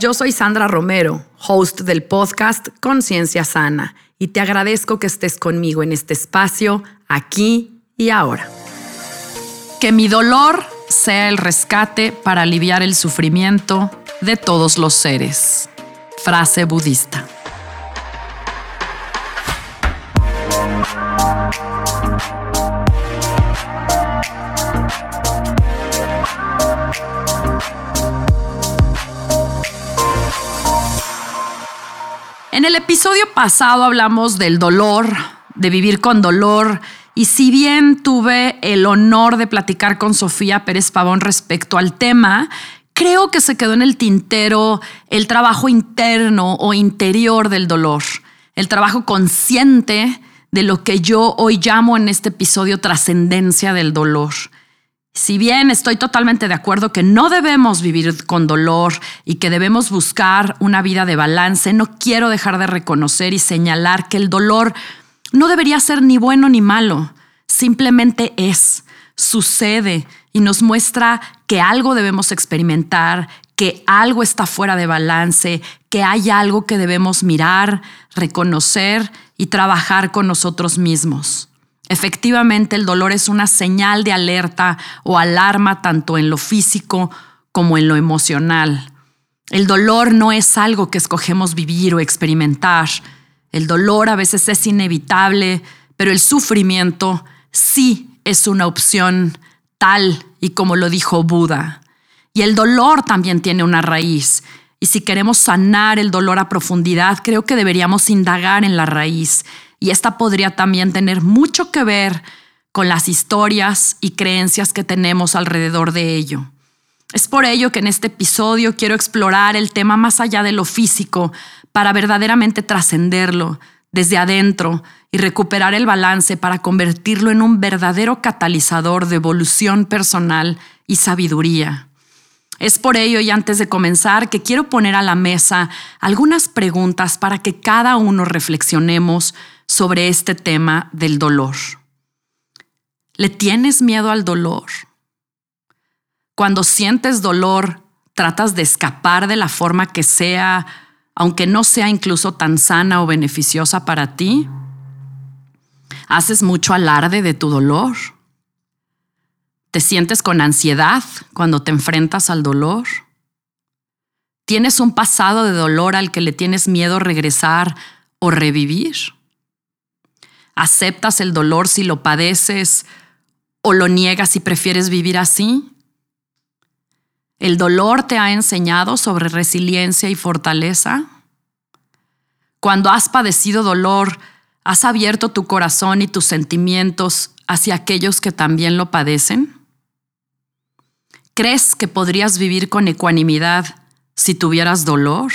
yo soy Sandra Romero, host del podcast Conciencia Sana, y te agradezco que estés conmigo en este espacio, aquí y ahora. Que mi dolor sea el rescate para aliviar el sufrimiento de todos los seres. Frase budista. En el episodio pasado hablamos del dolor, de vivir con dolor, y si bien tuve el honor de platicar con Sofía Pérez Pavón respecto al tema, creo que se quedó en el tintero el trabajo interno o interior del dolor, el trabajo consciente de lo que yo hoy llamo en este episodio trascendencia del dolor. Si bien estoy totalmente de acuerdo que no debemos vivir con dolor y que debemos buscar una vida de balance, no quiero dejar de reconocer y señalar que el dolor no debería ser ni bueno ni malo, simplemente es, sucede y nos muestra que algo debemos experimentar, que algo está fuera de balance, que hay algo que debemos mirar, reconocer y trabajar con nosotros mismos. Efectivamente, el dolor es una señal de alerta o alarma tanto en lo físico como en lo emocional. El dolor no es algo que escogemos vivir o experimentar. El dolor a veces es inevitable, pero el sufrimiento sí es una opción tal y como lo dijo Buda. Y el dolor también tiene una raíz. Y si queremos sanar el dolor a profundidad, creo que deberíamos indagar en la raíz y esta podría también tener mucho que ver con las historias y creencias que tenemos alrededor de ello. Es por ello que en este episodio quiero explorar el tema más allá de lo físico para verdaderamente trascenderlo desde adentro y recuperar el balance para convertirlo en un verdadero catalizador de evolución personal y sabiduría. Es por ello y antes de comenzar que quiero poner a la mesa algunas preguntas para que cada uno reflexionemos sobre este tema del dolor. ¿Le tienes miedo al dolor? Cuando sientes dolor, tratas de escapar de la forma que sea, aunque no sea incluso tan sana o beneficiosa para ti. ¿Haces mucho alarde de tu dolor? ¿Te sientes con ansiedad cuando te enfrentas al dolor? ¿Tienes un pasado de dolor al que le tienes miedo regresar o revivir? ¿Aceptas el dolor si lo padeces o lo niegas si prefieres vivir así? ¿El dolor te ha enseñado sobre resiliencia y fortaleza? Cuando has padecido dolor, ¿has abierto tu corazón y tus sentimientos hacia aquellos que también lo padecen? ¿Crees que podrías vivir con ecuanimidad si tuvieras dolor?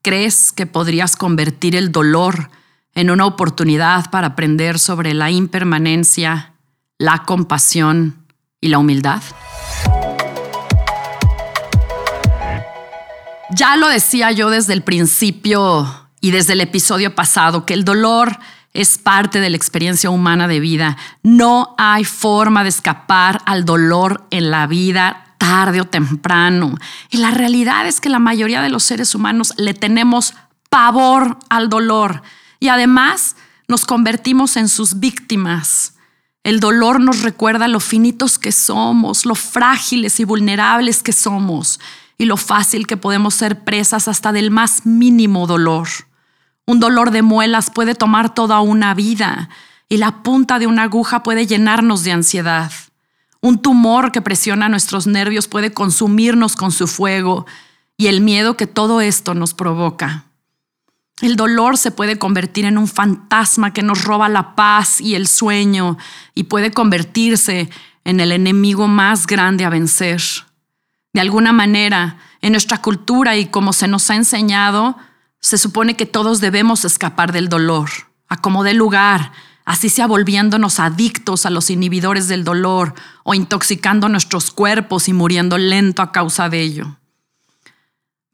¿Crees que podrías convertir el dolor en una oportunidad para aprender sobre la impermanencia, la compasión y la humildad? Ya lo decía yo desde el principio y desde el episodio pasado, que el dolor es parte de la experiencia humana de vida. No hay forma de escapar al dolor en la vida tarde o temprano. Y la realidad es que la mayoría de los seres humanos le tenemos pavor al dolor y además nos convertimos en sus víctimas. El dolor nos recuerda lo finitos que somos, lo frágiles y vulnerables que somos y lo fácil que podemos ser presas hasta del más mínimo dolor. Un dolor de muelas puede tomar toda una vida y la punta de una aguja puede llenarnos de ansiedad. Un tumor que presiona nuestros nervios puede consumirnos con su fuego y el miedo que todo esto nos provoca. El dolor se puede convertir en un fantasma que nos roba la paz y el sueño y puede convertirse en el enemigo más grande a vencer. De alguna manera, en nuestra cultura y como se nos ha enseñado, se supone que todos debemos escapar del dolor, a como dé lugar, así sea volviéndonos adictos a los inhibidores del dolor o intoxicando nuestros cuerpos y muriendo lento a causa de ello.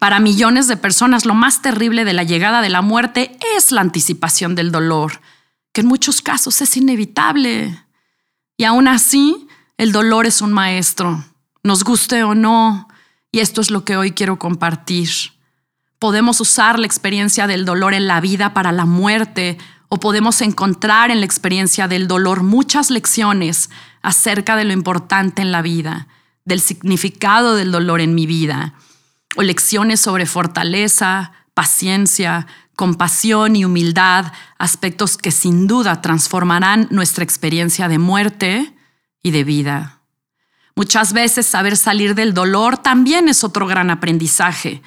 Para millones de personas lo más terrible de la llegada de la muerte es la anticipación del dolor, que en muchos casos es inevitable. Y aún así, el dolor es un maestro, nos guste o no, y esto es lo que hoy quiero compartir. Podemos usar la experiencia del dolor en la vida para la muerte o podemos encontrar en la experiencia del dolor muchas lecciones acerca de lo importante en la vida, del significado del dolor en mi vida, o lecciones sobre fortaleza, paciencia, compasión y humildad, aspectos que sin duda transformarán nuestra experiencia de muerte y de vida. Muchas veces saber salir del dolor también es otro gran aprendizaje.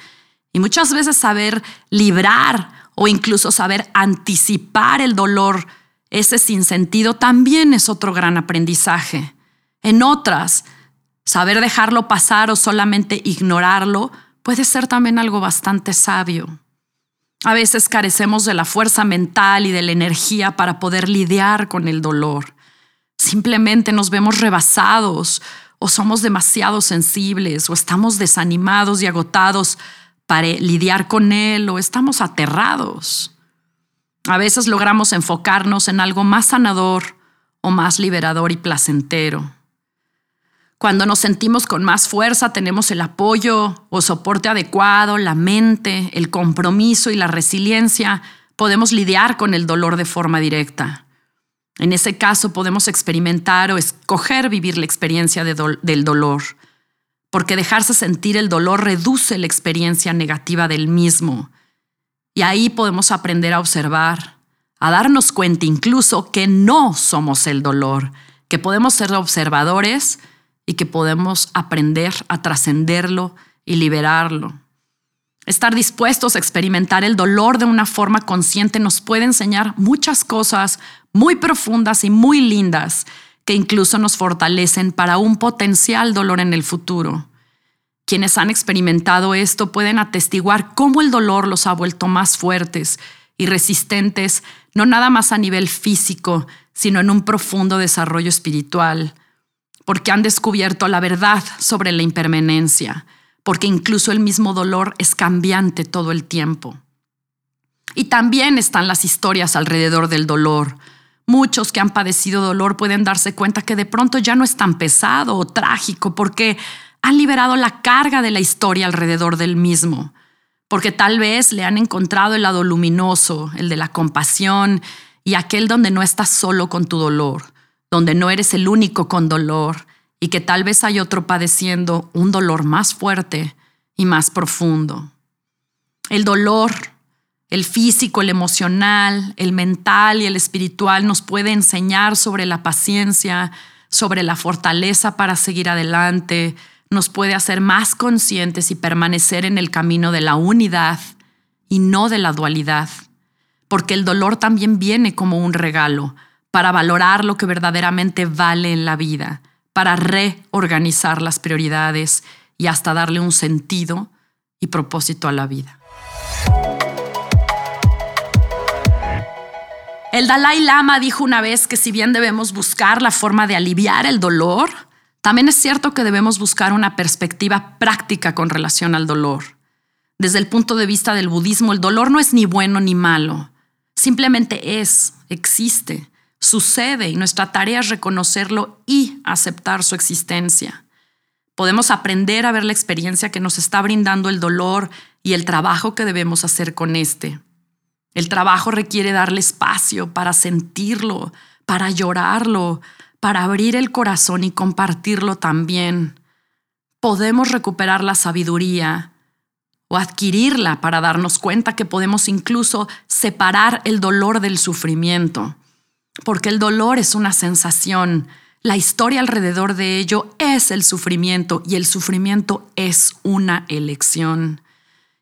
Y muchas veces saber librar o incluso saber anticipar el dolor, ese sinsentido, también es otro gran aprendizaje. En otras, saber dejarlo pasar o solamente ignorarlo puede ser también algo bastante sabio. A veces carecemos de la fuerza mental y de la energía para poder lidiar con el dolor. Simplemente nos vemos rebasados o somos demasiado sensibles o estamos desanimados y agotados para lidiar con él o estamos aterrados. A veces logramos enfocarnos en algo más sanador o más liberador y placentero. Cuando nos sentimos con más fuerza, tenemos el apoyo o soporte adecuado, la mente, el compromiso y la resiliencia, podemos lidiar con el dolor de forma directa. En ese caso podemos experimentar o escoger vivir la experiencia del dolor porque dejarse sentir el dolor reduce la experiencia negativa del mismo. Y ahí podemos aprender a observar, a darnos cuenta incluso que no somos el dolor, que podemos ser observadores y que podemos aprender a trascenderlo y liberarlo. Estar dispuestos a experimentar el dolor de una forma consciente nos puede enseñar muchas cosas muy profundas y muy lindas que incluso nos fortalecen para un potencial dolor en el futuro. Quienes han experimentado esto pueden atestiguar cómo el dolor los ha vuelto más fuertes y resistentes, no nada más a nivel físico, sino en un profundo desarrollo espiritual, porque han descubierto la verdad sobre la impermanencia, porque incluso el mismo dolor es cambiante todo el tiempo. Y también están las historias alrededor del dolor, Muchos que han padecido dolor pueden darse cuenta que de pronto ya no es tan pesado o trágico porque han liberado la carga de la historia alrededor del mismo, porque tal vez le han encontrado el lado luminoso, el de la compasión y aquel donde no estás solo con tu dolor, donde no eres el único con dolor y que tal vez hay otro padeciendo un dolor más fuerte y más profundo. El dolor el físico, el emocional, el mental y el espiritual nos puede enseñar sobre la paciencia, sobre la fortaleza para seguir adelante, nos puede hacer más conscientes y permanecer en el camino de la unidad y no de la dualidad, porque el dolor también viene como un regalo para valorar lo que verdaderamente vale en la vida, para reorganizar las prioridades y hasta darle un sentido y propósito a la vida. El Dalai Lama dijo una vez que si bien debemos buscar la forma de aliviar el dolor, también es cierto que debemos buscar una perspectiva práctica con relación al dolor. Desde el punto de vista del budismo, el dolor no es ni bueno ni malo, simplemente es, existe, sucede y nuestra tarea es reconocerlo y aceptar su existencia. Podemos aprender a ver la experiencia que nos está brindando el dolor y el trabajo que debemos hacer con este. El trabajo requiere darle espacio para sentirlo, para llorarlo, para abrir el corazón y compartirlo también. Podemos recuperar la sabiduría o adquirirla para darnos cuenta que podemos incluso separar el dolor del sufrimiento, porque el dolor es una sensación, la historia alrededor de ello es el sufrimiento y el sufrimiento es una elección.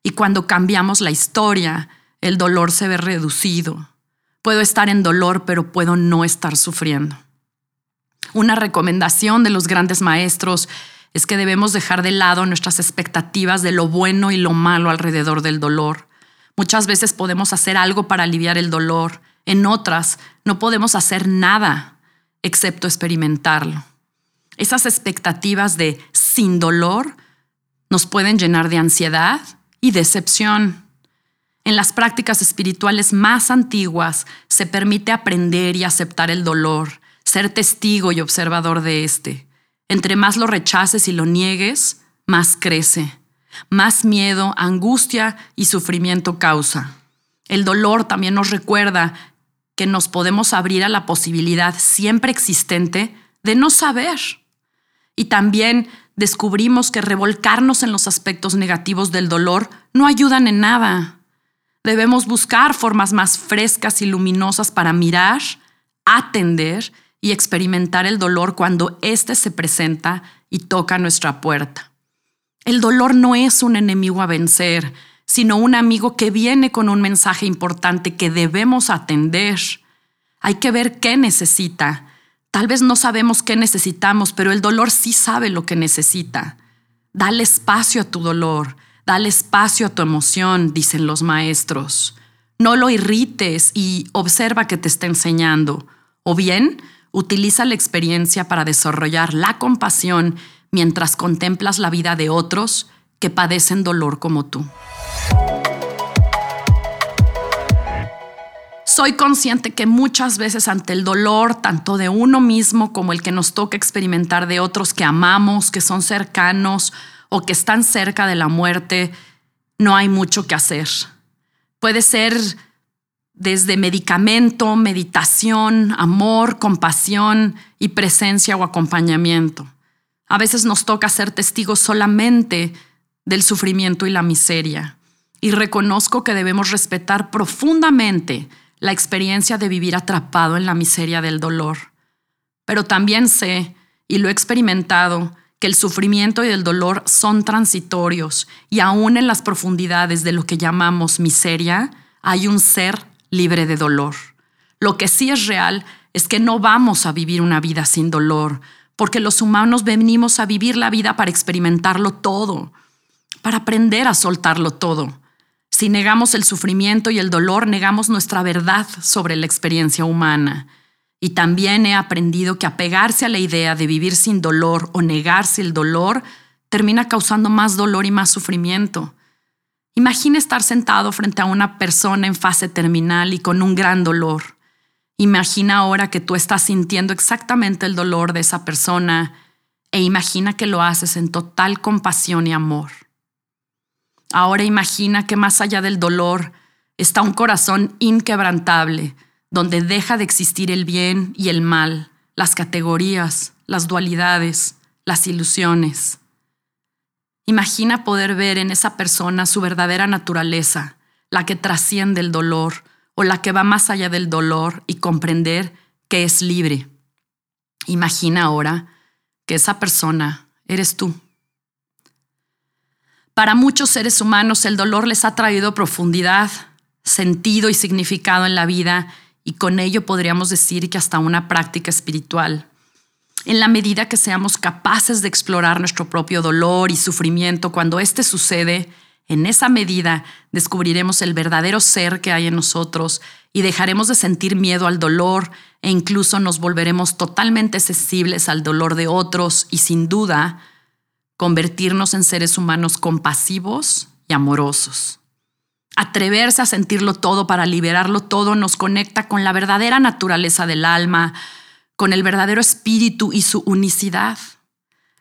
Y cuando cambiamos la historia, el dolor se ve reducido. Puedo estar en dolor, pero puedo no estar sufriendo. Una recomendación de los grandes maestros es que debemos dejar de lado nuestras expectativas de lo bueno y lo malo alrededor del dolor. Muchas veces podemos hacer algo para aliviar el dolor, en otras no podemos hacer nada excepto experimentarlo. Esas expectativas de sin dolor nos pueden llenar de ansiedad y decepción. En las prácticas espirituales más antiguas se permite aprender y aceptar el dolor, ser testigo y observador de este. Entre más lo rechaces y lo niegues, más crece, más miedo, angustia y sufrimiento causa. El dolor también nos recuerda que nos podemos abrir a la posibilidad siempre existente de no saber. Y también descubrimos que revolcarnos en los aspectos negativos del dolor no ayudan en nada. Debemos buscar formas más frescas y luminosas para mirar, atender y experimentar el dolor cuando éste se presenta y toca nuestra puerta. El dolor no es un enemigo a vencer, sino un amigo que viene con un mensaje importante que debemos atender. Hay que ver qué necesita. Tal vez no sabemos qué necesitamos, pero el dolor sí sabe lo que necesita. Dale espacio a tu dolor, dale espacio a tu emoción, dicen los maestros. No lo irrites y observa que te está enseñando. O bien, Utiliza la experiencia para desarrollar la compasión mientras contemplas la vida de otros que padecen dolor como tú. Soy consciente que muchas veces ante el dolor, tanto de uno mismo como el que nos toca experimentar de otros que amamos, que son cercanos o que están cerca de la muerte, no hay mucho que hacer. Puede ser desde medicamento, meditación, amor, compasión y presencia o acompañamiento. A veces nos toca ser testigos solamente del sufrimiento y la miseria. Y reconozco que debemos respetar profundamente la experiencia de vivir atrapado en la miseria del dolor. Pero también sé, y lo he experimentado, que el sufrimiento y el dolor son transitorios y aún en las profundidades de lo que llamamos miseria hay un ser libre de dolor. Lo que sí es real es que no vamos a vivir una vida sin dolor, porque los humanos venimos a vivir la vida para experimentarlo todo, para aprender a soltarlo todo. Si negamos el sufrimiento y el dolor, negamos nuestra verdad sobre la experiencia humana. Y también he aprendido que apegarse a la idea de vivir sin dolor o negarse el dolor termina causando más dolor y más sufrimiento. Imagina estar sentado frente a una persona en fase terminal y con un gran dolor. Imagina ahora que tú estás sintiendo exactamente el dolor de esa persona e imagina que lo haces en total compasión y amor. Ahora imagina que más allá del dolor está un corazón inquebrantable, donde deja de existir el bien y el mal, las categorías, las dualidades, las ilusiones. Imagina poder ver en esa persona su verdadera naturaleza, la que trasciende el dolor o la que va más allá del dolor y comprender que es libre. Imagina ahora que esa persona eres tú. Para muchos seres humanos el dolor les ha traído profundidad, sentido y significado en la vida y con ello podríamos decir que hasta una práctica espiritual. En la medida que seamos capaces de explorar nuestro propio dolor y sufrimiento cuando éste sucede, en esa medida descubriremos el verdadero ser que hay en nosotros y dejaremos de sentir miedo al dolor e incluso nos volveremos totalmente sensibles al dolor de otros y sin duda convertirnos en seres humanos compasivos y amorosos. Atreverse a sentirlo todo para liberarlo todo nos conecta con la verdadera naturaleza del alma, con el verdadero espíritu y su unicidad.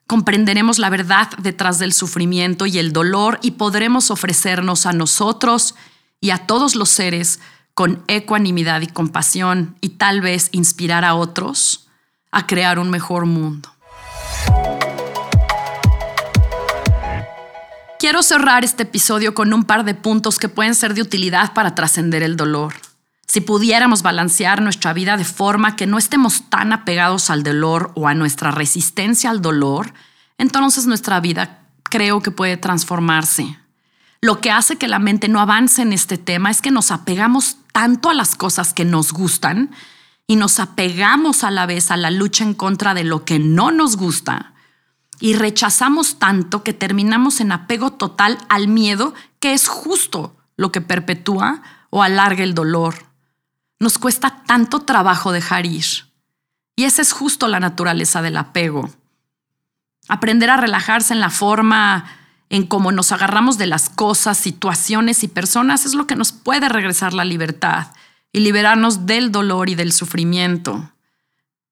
Comprenderemos la verdad detrás del sufrimiento y el dolor y podremos ofrecernos a nosotros y a todos los seres con ecuanimidad y compasión y tal vez inspirar a otros a crear un mejor mundo. Quiero cerrar este episodio con un par de puntos que pueden ser de utilidad para trascender el dolor. Si pudiéramos balancear nuestra vida de forma que no estemos tan apegados al dolor o a nuestra resistencia al dolor, entonces nuestra vida creo que puede transformarse. Lo que hace que la mente no avance en este tema es que nos apegamos tanto a las cosas que nos gustan y nos apegamos a la vez a la lucha en contra de lo que no nos gusta, y rechazamos tanto que terminamos en apego total al miedo, que es justo lo que perpetúa o alarga el dolor. Nos cuesta tanto trabajo dejar ir. Y esa es justo la naturaleza del apego. Aprender a relajarse en la forma en cómo nos agarramos de las cosas, situaciones y personas es lo que nos puede regresar la libertad y liberarnos del dolor y del sufrimiento.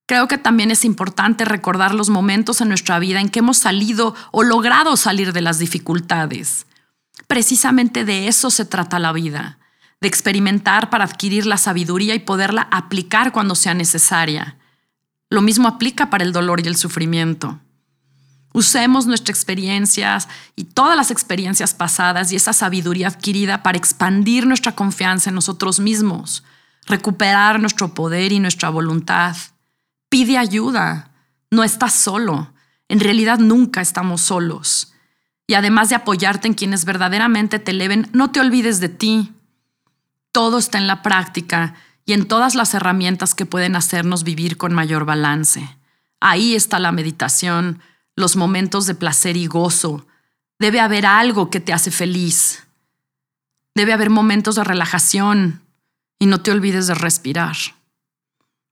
Creo que también es importante recordar los momentos en nuestra vida en que hemos salido o logrado salir de las dificultades. Precisamente de eso se trata la vida, de experimentar para adquirir la sabiduría y poderla aplicar cuando sea necesaria. Lo mismo aplica para el dolor y el sufrimiento. Usemos nuestras experiencias y todas las experiencias pasadas y esa sabiduría adquirida para expandir nuestra confianza en nosotros mismos, recuperar nuestro poder y nuestra voluntad. Pide ayuda. No estás solo. En realidad nunca estamos solos. Y además de apoyarte en quienes verdaderamente te eleven, no te olvides de ti. Todo está en la práctica y en todas las herramientas que pueden hacernos vivir con mayor balance. Ahí está la meditación, los momentos de placer y gozo. Debe haber algo que te hace feliz. Debe haber momentos de relajación y no te olvides de respirar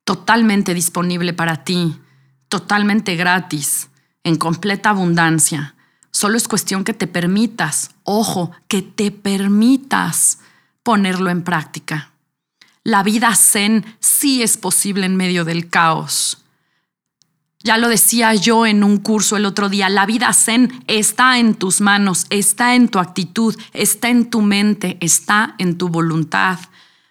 totalmente disponible para ti, totalmente gratis, en completa abundancia. Solo es cuestión que te permitas, ojo, que te permitas ponerlo en práctica. La vida zen sí es posible en medio del caos. Ya lo decía yo en un curso el otro día, la vida zen está en tus manos, está en tu actitud, está en tu mente, está en tu voluntad.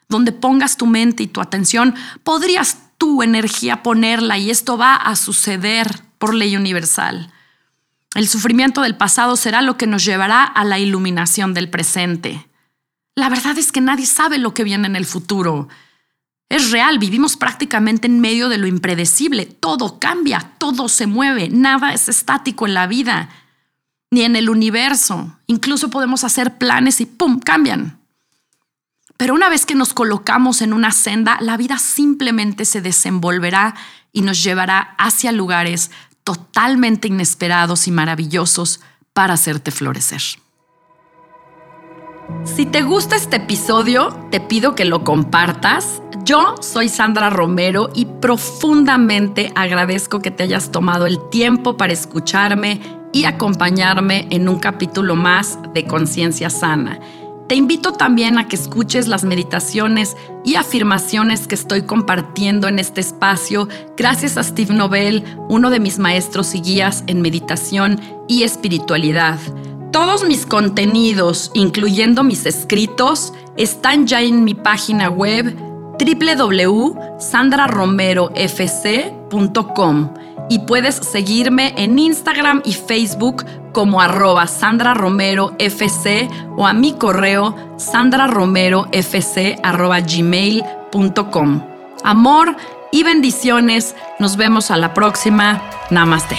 Donde pongas tu mente y tu atención, podrías tu energía ponerla y esto va a suceder por ley universal. El sufrimiento del pasado será lo que nos llevará a la iluminación del presente. La verdad es que nadie sabe lo que viene en el futuro. Es real, vivimos prácticamente en medio de lo impredecible. Todo cambia, todo se mueve, nada es estático en la vida, ni en el universo. Incluso podemos hacer planes y ¡pum! cambian. Pero una vez que nos colocamos en una senda, la vida simplemente se desenvolverá y nos llevará hacia lugares totalmente inesperados y maravillosos para hacerte florecer. Si te gusta este episodio, te pido que lo compartas. Yo soy Sandra Romero y profundamente agradezco que te hayas tomado el tiempo para escucharme y acompañarme en un capítulo más de Conciencia Sana. Te invito también a que escuches las meditaciones y afirmaciones que estoy compartiendo en este espacio gracias a Steve Nobel, uno de mis maestros y guías en meditación y espiritualidad. Todos mis contenidos, incluyendo mis escritos, están ya en mi página web www.sandraromerofc.com y puedes seguirme en Instagram y Facebook como arroba Sandra Romero FC o a mi correo sandraromerofc arroba gmail.com. Amor y bendiciones. Nos vemos a la próxima. Namaste.